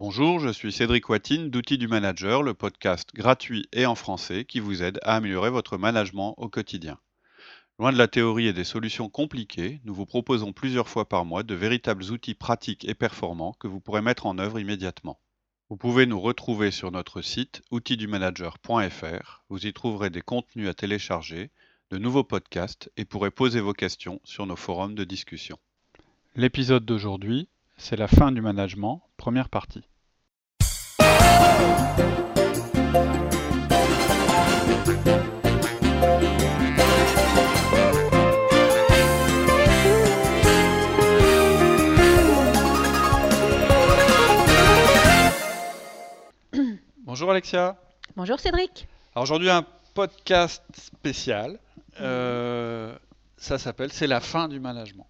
Bonjour, je suis Cédric Watine d'Outils du Manager, le podcast gratuit et en français qui vous aide à améliorer votre management au quotidien. Loin de la théorie et des solutions compliquées, nous vous proposons plusieurs fois par mois de véritables outils pratiques et performants que vous pourrez mettre en œuvre immédiatement. Vous pouvez nous retrouver sur notre site outildumanager.fr. Vous y trouverez des contenus à télécharger, de nouveaux podcasts et pourrez poser vos questions sur nos forums de discussion. L'épisode d'aujourd'hui, c'est la fin du management, première partie. Bonjour Alexia. Bonjour Cédric. Alors aujourd'hui un podcast spécial. Euh, ça s'appelle C'est la fin du management.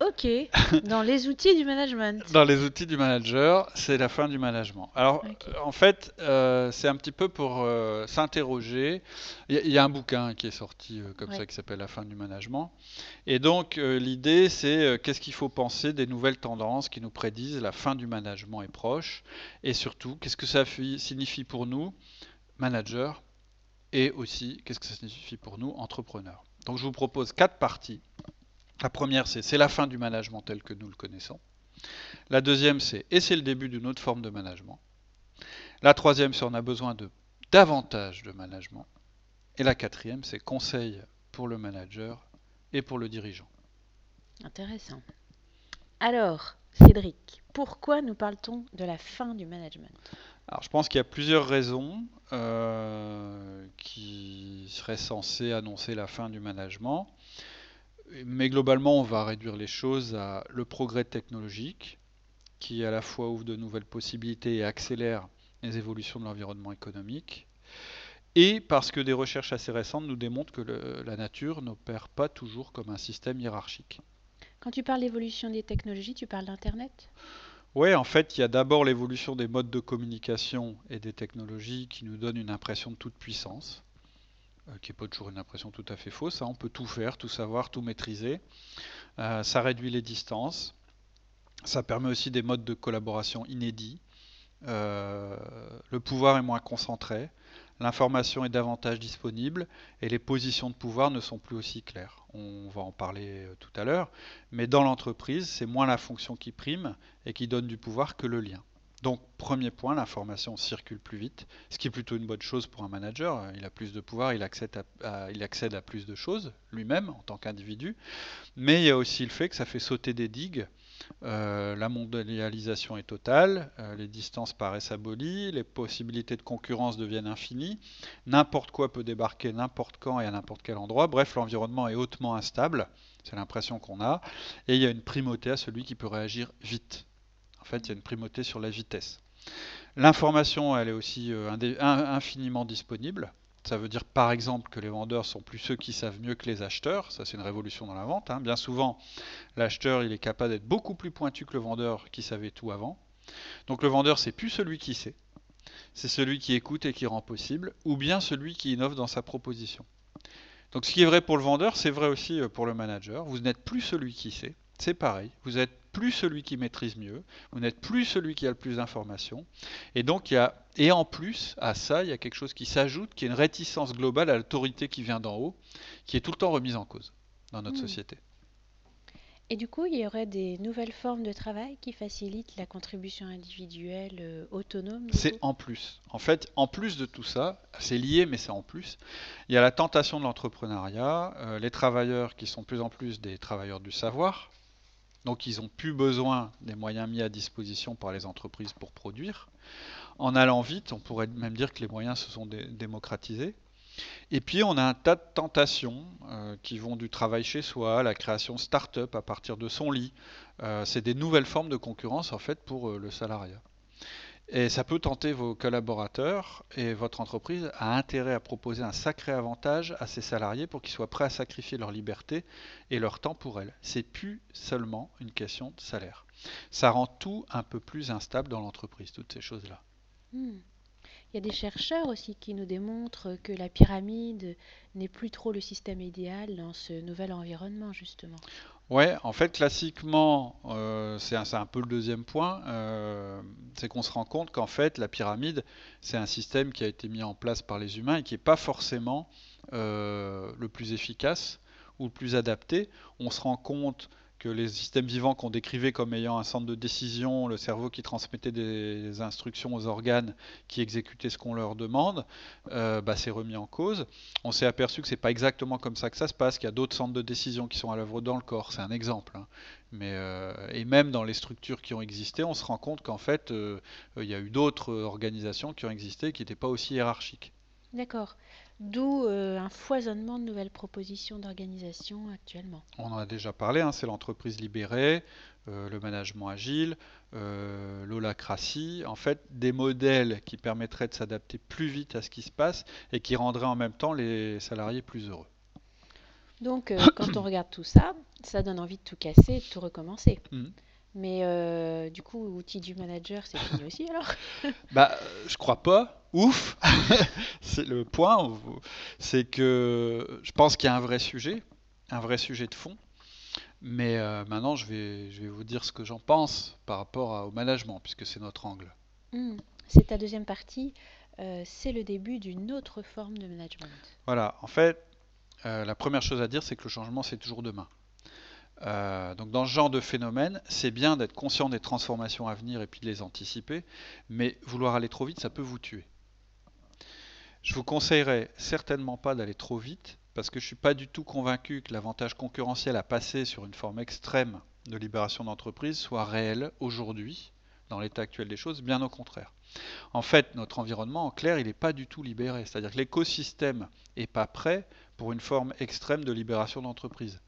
Ok, dans les outils du management. Dans les outils du manager, c'est la fin du management. Alors, euh, en fait, euh, c'est un petit peu pour euh, s'interroger. Il y, a- il y a un bouquin qui est sorti euh, comme Ouais. ça qui s'appelle La fin du management. Et donc, l'idée, c'est qu'est-ce qu'il faut penser des nouvelles tendances qui nous prédisent la fin du management est proche. Et surtout, qu'est-ce que ça fi- signifie pour nous, managers, et aussi qu'est-ce que ça signifie pour nous, entrepreneurs. Donc, je vous propose quatre parties. La première, c'est c'est la fin du management tel que nous le connaissons. La deuxième, c'est et c'est le début d'une autre forme de management. La troisième, c'est on a besoin de davantage de management. Et la quatrième, c'est conseil pour le manager et pour le dirigeant. Intéressant. Alors, Cédric, pourquoi nous parle-t-on de la fin du management? Alors, je pense qu'il y a plusieurs raisons euh, qui seraient censées annoncer la fin du management. Mais globalement, on va réduire les choses à le progrès technologique, qui à la fois ouvre de nouvelles possibilités et accélère les évolutions de l'environnement économique. Et parce que des recherches assez récentes nous démontrent que le- la nature n'opère pas toujours comme un système hiérarchique. Quand tu parles d'évolution des technologies, tu parles d'Internet? Oui, en fait, il y a d'abord l'évolution des modes de communication et des technologies qui nous donnent une impression de toute puissance, qui n'est pas toujours une impression tout à fait fausse. hein. On peut tout faire, tout savoir, tout maîtriser. Euh, ça réduit les distances. Ça permet aussi des modes de collaboration inédits. Euh, le pouvoir est moins concentré. L'information est davantage disponible et les positions de pouvoir ne sont plus aussi claires. On va en parler euh, tout à l'heure. Mais dans l'entreprise, c'est moins la fonction qui prime et qui donne du pouvoir que le lien. Donc, premier point, l'information circule plus vite, ce qui est plutôt une bonne chose pour un manager. Il a plus de pouvoir, il accède à, plus de choses lui-même en tant qu'individu. Mais il y a aussi le fait que ça fait sauter des digues. Euh, la mondialisation est totale, euh, les distances paraissent abolies, les possibilités de concurrence deviennent infinies, n'importe quoi peut débarquer n'importe quand et à n'importe quel endroit. Bref, l'environnement est hautement instable, c'est l'impression qu'on a, et il y a une primauté à celui qui peut réagir vite. En fait, il y a une primauté sur la vitesse. L'information, elle est aussi euh, infiniment disponible. Ça veut dire par exemple que les vendeurs sont plus ceux qui savent mieux que les acheteurs. Ça, c'est une révolution dans la vente. hein. Bien souvent, l'acheteur, il est capable d'être beaucoup plus pointu que le vendeur qui savait tout avant. Donc le vendeur, c'est plus celui qui sait. C'est celui qui écoute et qui rend possible, ou bien celui qui innove dans sa proposition. Donc ce qui est vrai pour le vendeur, c'est vrai aussi euh, pour le manager. Vous n'êtes plus celui qui sait. C'est pareil. Vous n'êtes plus celui qui maîtrise mieux. Vous n'êtes plus celui qui a le plus d'informations. Et donc il y a et en plus à ça, il y a quelque chose qui s'ajoute, qui est une réticence globale à l'autorité qui vient d'en haut, qui est tout le temps remise en cause dans notre Hmm. société. Et du coup, il y aurait des nouvelles formes de travail qui facilitent la contribution individuelle euh, autonome C'est en plus. En fait, en plus de tout ça, c'est lié, mais c'est en plus. Il y a la tentation de l'entrepreneuriat, euh, les travailleurs qui sont de plus en plus des travailleurs du savoir, donc ils n'ont plus besoin des moyens mis à disposition par les entreprises pour produire. En allant vite, on pourrait même dire que les moyens se sont dé- démocratisés. Et puis on a un tas de tentations euh, qui vont du travail chez soi, la création start-up à partir de son lit. Euh, c'est des nouvelles formes de concurrence en fait pour euh, le salariat. Et ça peut tenter vos collaborateurs et votre entreprise a intérêt à proposer un sacré avantage à ses salariés pour qu'ils soient prêts à sacrifier leur liberté et leur temps pour elle. C'est plus seulement une question de salaire. Ça rend tout un peu plus instable dans l'entreprise, toutes ces choses-là. Hmm. Il y a des chercheurs aussi qui nous démontrent que la pyramide n'est plus trop le système idéal dans ce nouvel environnement, justement. Ouais, en fait, classiquement, euh, c'est un, peu le deuxième point. euh, c'est qu'on se rend compte qu'en fait, la pyramide, c'est un système qui a été mis en place par les humains et qui n'est pas forcément euh, le plus efficace ou le plus adapté. On se rend compte que les systèmes vivants qu'on décrivait comme ayant un centre de décision, le cerveau qui transmettait des instructions aux organes qui exécutaient ce qu'on leur demande, euh, bah, c'est remis en cause. On s'est aperçu que c'est pas exactement comme ça que ça se passe, qu'il y a d'autres centres de décision qui sont à l'œuvre dans le corps, c'est un exemple. Hein. Mais, euh, et même dans les structures qui ont existé, on se rend compte qu'en fait, euh, il y a eu d'autres organisations qui ont existé qui n'étaient pas aussi hiérarchiques. D'accord. D'où euh, un foisonnement de nouvelles propositions d'organisation actuellement. On en a déjà parlé, hein, c'est l'entreprise libérée, euh, le management agile, euh, l'holacratie, en fait des modèles qui permettraient de s'adapter plus vite à ce qui se passe et qui rendraient en même temps les salariés plus heureux. Donc quand on regarde tout ça, ça donne envie de tout casser et de tout recommencer. Mmh. Mais euh, du coup, outil du manager, c'est fini aussi alors Bah, je crois pas. Ouf C'est le point. C'est que je pense qu'il y a un vrai sujet, un vrai sujet de fond. Mais euh, maintenant, je vais, je vais vous dire ce que j'en pense par rapport au management, puisque c'est notre angle. Hmm. C'est ta deuxième partie. Euh, c'est le début d'une autre forme de management. Voilà. En fait, la première chose à dire, c'est que le changement, c'est toujours demain. Euh, donc dans ce genre de phénomène, c'est bien d'être conscient des transformations à venir et puis de les anticiper, mais vouloir aller trop vite, ça peut vous tuer. Je vous conseillerais certainement pas d'aller trop vite, parce que je ne suis pas du tout convaincu que l'avantage concurrentiel à passer sur une forme extrême de libération d'entreprise soit réel aujourd'hui, dans l'état actuel des choses, bien au contraire. En fait, notre environnement, en clair, il n'est pas du tout libéré, c'est-à-dire que l'écosystème n'est pas prêt pour une forme extrême de libération d'entreprise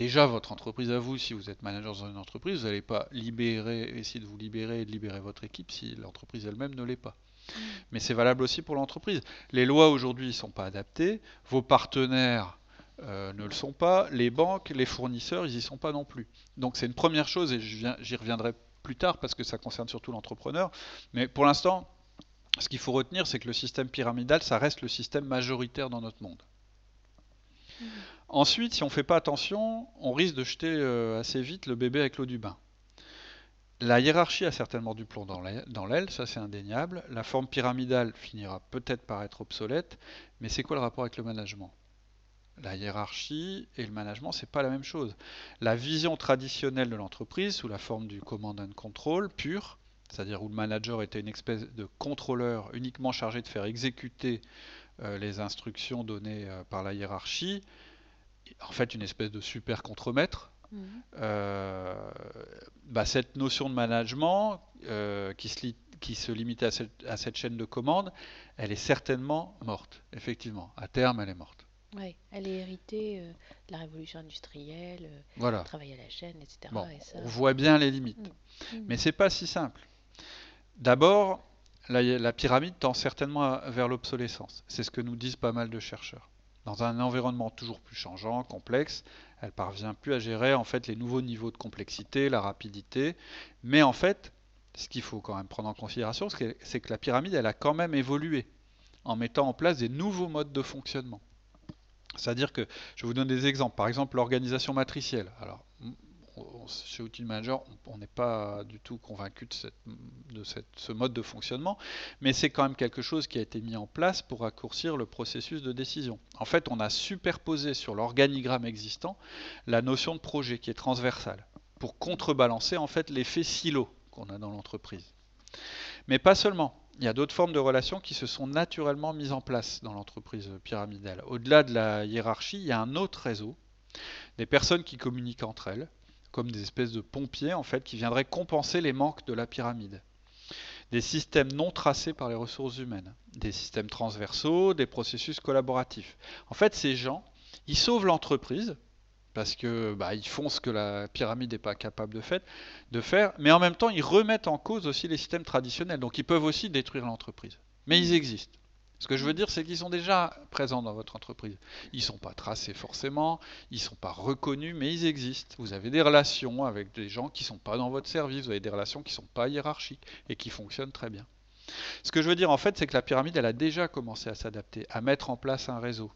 déjà votre entreprise à vous, si vous êtes manager dans une entreprise, vous n'allez pas libérer, essayer de vous libérer et de libérer votre équipe si l'entreprise elle-même ne l'est pas. Mm. Mais c'est valable aussi pour l'entreprise. Les lois aujourd'hui ne sont pas adaptées, vos partenaires euh, ne le sont pas, les banques, les fournisseurs, ils n'y sont pas non plus. Donc c'est une première chose et j'y reviendrai plus tard parce que ça concerne surtout l'entrepreneur. Mais pour l'instant, ce qu'il faut retenir, c'est que le système pyramidal, ça reste le système majoritaire dans notre monde. Mm. Ensuite, si on ne fait pas attention, on risque de jeter euh, assez vite le bébé avec l'eau du bain. La hiérarchie a certainement du plomb dans l'aile, ça c'est indéniable. La forme pyramidale finira peut-être par être obsolète, mais c'est quoi le rapport avec le management? La hiérarchie et le management, c'est pas la même chose. La vision traditionnelle de l'entreprise, sous la forme du command and control pur, c'est-à-dire où le manager était une espèce de contrôleur uniquement chargé de faire exécuter euh, les instructions données euh, par la hiérarchie, en fait une espèce de super contremaître. Euh, bah, cette notion de management euh, qui, se qui, se limitait à cette, chaîne de commande, elle est certainement morte, effectivement. À terme, elle est morte. Oui, elle est héritée euh, de la révolution industrielle, voilà. travail à la chaîne, etc. On voit bien les limites. Mais mm. mm. Mais c'est pas si simple. D'abord, la, la, pyramide tend certainement vers l'obsolescence. C'est ce que nous disent pas mal de chercheurs. Dans un environnement toujours plus changeant, complexe, elle parvient plus à gérer en fait les nouveaux niveaux de complexité, la rapidité. Mais en fait, ce qu'il faut quand même prendre en considération, c'est que la pyramide, elle a quand même évolué en mettant en place des nouveaux modes de fonctionnement. C'est-à-dire que, je vous donne des exemples. Par exemple, l'organisation matricielle. Alors, chez Outil Manager, on n'est pas du tout convaincu de, ce mode de fonctionnement, mais c'est quand même quelque chose qui a été mis en place pour raccourcir le processus de décision. En fait, on a superposé sur l'organigramme existant la notion de projet qui est transversale, pour contrebalancer en fait l'effet silo qu'on a dans l'entreprise. Mais pas seulement. Il y a d'autres formes de relations qui se sont naturellement mises en place dans l'entreprise pyramidale. Au-delà de la hiérarchie, il y a un autre réseau, des personnes qui communiquent entre elles, comme des espèces de pompiers en fait qui viendraient compenser les manques de la pyramide. Des systèmes non tracés par les ressources humaines, des systèmes transversaux, des processus collaboratifs. En fait, ces gens, ils sauvent l'entreprise parce que bah, ils font ce que la pyramide n'est pas capable de, de faire, mais en même temps, ils remettent en cause aussi les systèmes traditionnels. Donc, ils peuvent aussi détruire l'entreprise. Mais ils existent. Ce que je veux dire, c'est qu'ils sont déjà présents dans votre entreprise. Ils ne sont pas tracés forcément, ils ne sont pas reconnus, mais ils existent. Vous avez des relations avec des gens qui ne sont pas dans votre service, vous avez des relations qui ne sont pas hiérarchiques et qui fonctionnent très bien. Ce que je veux dire en fait, c'est que la pyramide, elle a déjà commencé à s'adapter, à mettre en place un réseau.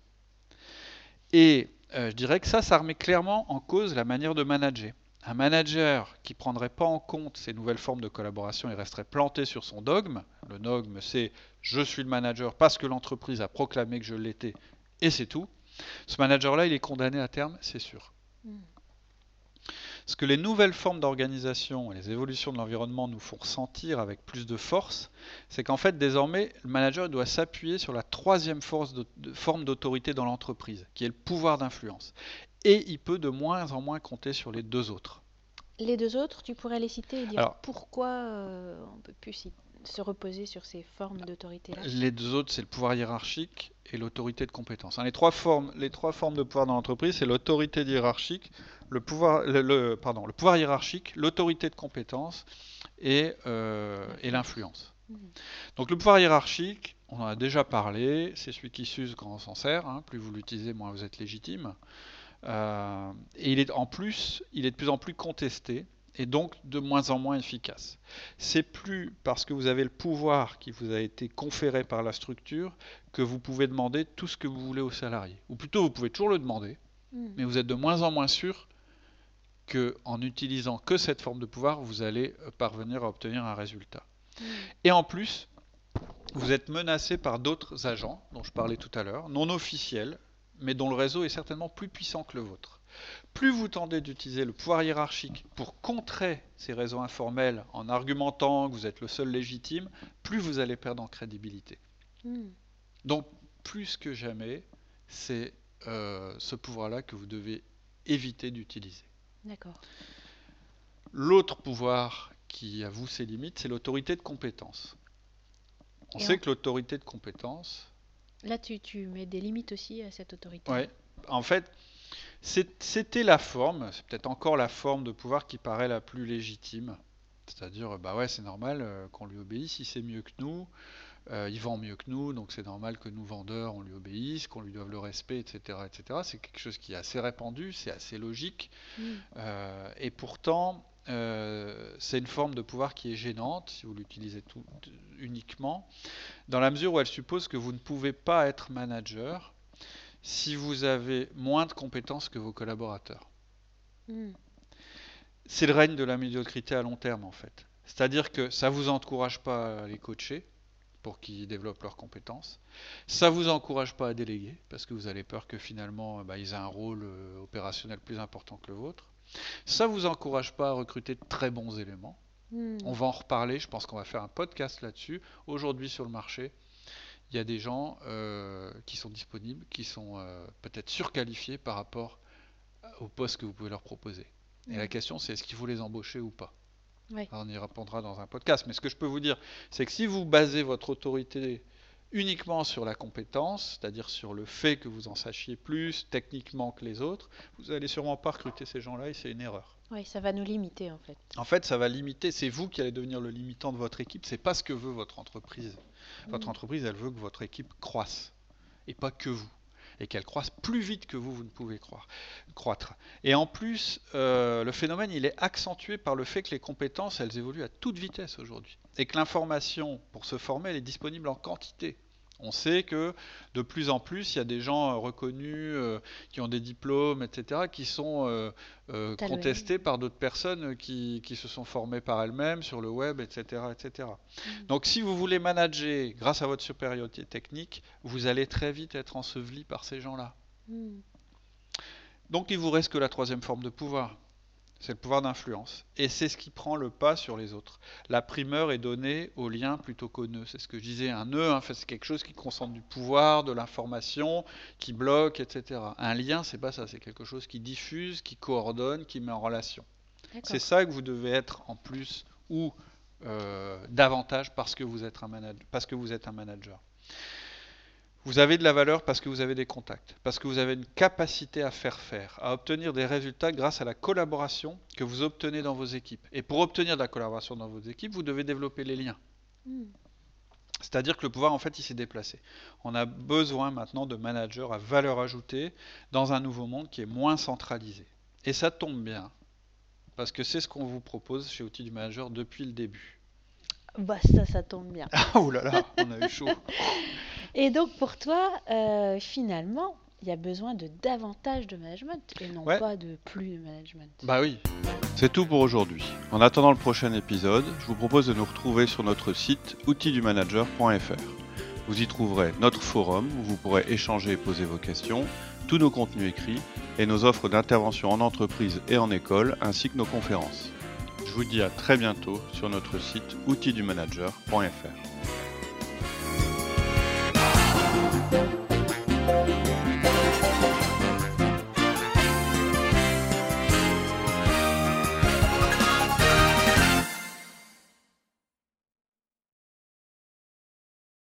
Et euh, je dirais que ça, ça remet clairement en cause la manière de manager. Un manager qui prendrait pas en compte ces nouvelles formes de collaboration et resterait planté sur son dogme, le dogme c'est je suis le manager parce que l'entreprise a proclamé que je l'étais et c'est tout, ce manager-là, il est condamné à terme, c'est sûr. Ce que les nouvelles formes d'organisation et les évolutions de l'environnement nous font ressentir avec plus de force, c'est qu'en fait, désormais, le manager doit s'appuyer sur la troisième forme d'autorité dans l'entreprise, qui est le pouvoir d'influence. Et il peut de moins en moins compter sur les deux autres. Les deux autres, tu pourrais les citer et dire pourquoi euh, on ne peut plus se reposer sur ces formes d'autorité-là Les deux autres, c'est le pouvoir hiérarchique et l'autorité de compétence. Hein, les, trois formes, les trois formes de pouvoir dans l'entreprise, c'est l'autorité hiérarchique, le pouvoir, le, pardon, le pouvoir hiérarchique, l'autorité de compétence et, euh, et l'influence. Mmh. Donc le pouvoir hiérarchique, on en a déjà parlé, c'est celui qui s'use quand on s'en sert. Hein, plus vous l'utilisez, moins vous êtes légitime. Euh, et il est en plus, il est de plus en plus contesté et donc de moins en moins efficace. C'est plus parce que vous avez le pouvoir qui vous a été conféré par la structure que vous pouvez demander tout ce que vous voulez aux salariés. Ou plutôt, vous pouvez toujours le demander, mmh. mais vous êtes de moins en moins sûr qu'en utilisant que cette forme de pouvoir, vous allez euh, parvenir à obtenir un résultat. Mm. Et en plus, vous êtes menacé par d'autres agents, dont je parlais tout à l'heure, non officiels, mais dont le réseau est certainement plus puissant que le vôtre. Plus vous tendez d'utiliser le pouvoir hiérarchique pour contrer ces réseaux informels en argumentant que vous êtes le seul légitime, plus vous allez perdre en crédibilité. Mm. Donc, plus que jamais, c'est euh, ce pouvoir-là que vous devez éviter d'utiliser. D'accord. L'autre pouvoir qui avoue ses limites, c'est l'autorité de compétence. On sait que l'autorité de compétence. Là, tu, tu, mets des limites aussi à cette autorité. Oui. En fait, c'était la forme, c'est peut-être encore la forme de pouvoir qui paraît la plus légitime. C'est-à-dire, bah ouais, c'est normal euh, qu'on lui obéisse, si c'est mieux que nous. Euh, il vend mieux que nous, donc c'est normal que nous vendeurs on lui obéisse, qu'on lui doive le respect, etc., etc. C'est quelque chose qui est assez répandu, c'est assez logique, mm. euh, et pourtant euh, c'est une forme de pouvoir qui est gênante si vous l'utilisez tout uniquement, dans la mesure où elle suppose que vous ne pouvez pas être manager si vous avez moins de compétences que vos collaborateurs. Mm. C'est le règne de la médiocrité à long terme en fait. C'est-à-dire que ça ne vous encourage pas à les coacher, pour qu'ils développent leurs compétences. Ça ne vous encourage pas à déléguer, parce que vous avez peur que finalement bah, ils aient un rôle euh, opérationnel plus important que le vôtre. Ça ne vous encourage pas à recruter de très bons éléments. Hmm. On va en reparler, je pense qu'on va faire un podcast là-dessus. Aujourd'hui sur le marché, il y a des gens euh, qui sont disponibles, qui sont euh, peut-être surqualifiés par rapport au poste que vous pouvez leur proposer. Et la hmm. question c'est est-ce qu'il faut les embaucher ou pas? On y répondra dans un podcast. Mais ce que je peux vous dire, c'est que si vous basez votre autorité uniquement sur la compétence, c'est-à-dire sur le fait que vous en sachiez plus techniquement que les autres, vous allez sûrement pas recruter ces gens-là et c'est une erreur. Oui, ça va nous limiter en fait. En fait, ça va limiter, c'est vous qui allez devenir le limitant de votre équipe, c'est pas ce que veut votre entreprise. Votre mm. entreprise, elle veut que votre équipe croisse et pas que vous et qu'elle croisse plus vite que vous, vous ne pouvez croire, croître. Et en plus, euh, le phénomène, il est accentué par le fait que les compétences, elles évoluent à toute vitesse aujourd'hui. Et que l'information, pour se former, elle est disponible en quantité. On sait que de plus en plus, il y a des gens euh, reconnus euh, qui ont des diplômes, etc., qui sont euh, contestés par d'autres personnes qui, se sont formées par elles-mêmes sur le web, etc. etc. Mm. Donc si vous voulez manager grâce à votre supériorité technique, vous allez très vite être enseveli par ces gens-là. Mm. Donc il vous reste que la troisième forme de pouvoir, c'est le pouvoir d'influence. Et c'est ce qui prend le pas sur les autres. La primeur est donnée au lien plutôt qu'au nœud. C'est ce que je disais, un nœud, hein, c'est quelque chose qui concentre du pouvoir, de l'information, qui bloque, etc. Un lien, c'est pas ça, c'est quelque chose qui diffuse, qui coordonne, qui met en relation. C'est ça que vous devez être en plus ou euh, davantage parce que vous êtes un. Parce que vous êtes un manager. Vous avez de la valeur parce que vous avez des contacts, parce que vous avez une capacité à faire faire, à obtenir des résultats grâce à la collaboration que vous obtenez dans vos équipes. Et pour obtenir de la collaboration dans vos équipes, vous devez développer les liens. Hmm. C'est-à-dire que le pouvoir, en fait, il s'est déplacé. On a besoin maintenant de managers à valeur ajoutée dans un nouveau monde qui est moins centralisé. Et ça tombe bien, parce que c'est ce qu'on vous propose chez Outils du Manager depuis le début. Bah ça, ça tombe bien. Ah, oh là là, on a eu chaud. Et donc pour toi, euh, finalement, il y a besoin de davantage de management et non Ouais. pas de plus de management. Bah oui. C'est tout pour aujourd'hui. En attendant le prochain épisode, je vous propose de nous retrouver sur notre site outildumanager.fr. Vous y trouverez notre forum où vous pourrez échanger et poser vos questions, tous nos contenus écrits et nos offres d'intervention en entreprise et en école ainsi que nos conférences. Je vous dis à très bientôt sur notre site outildumanager.fr.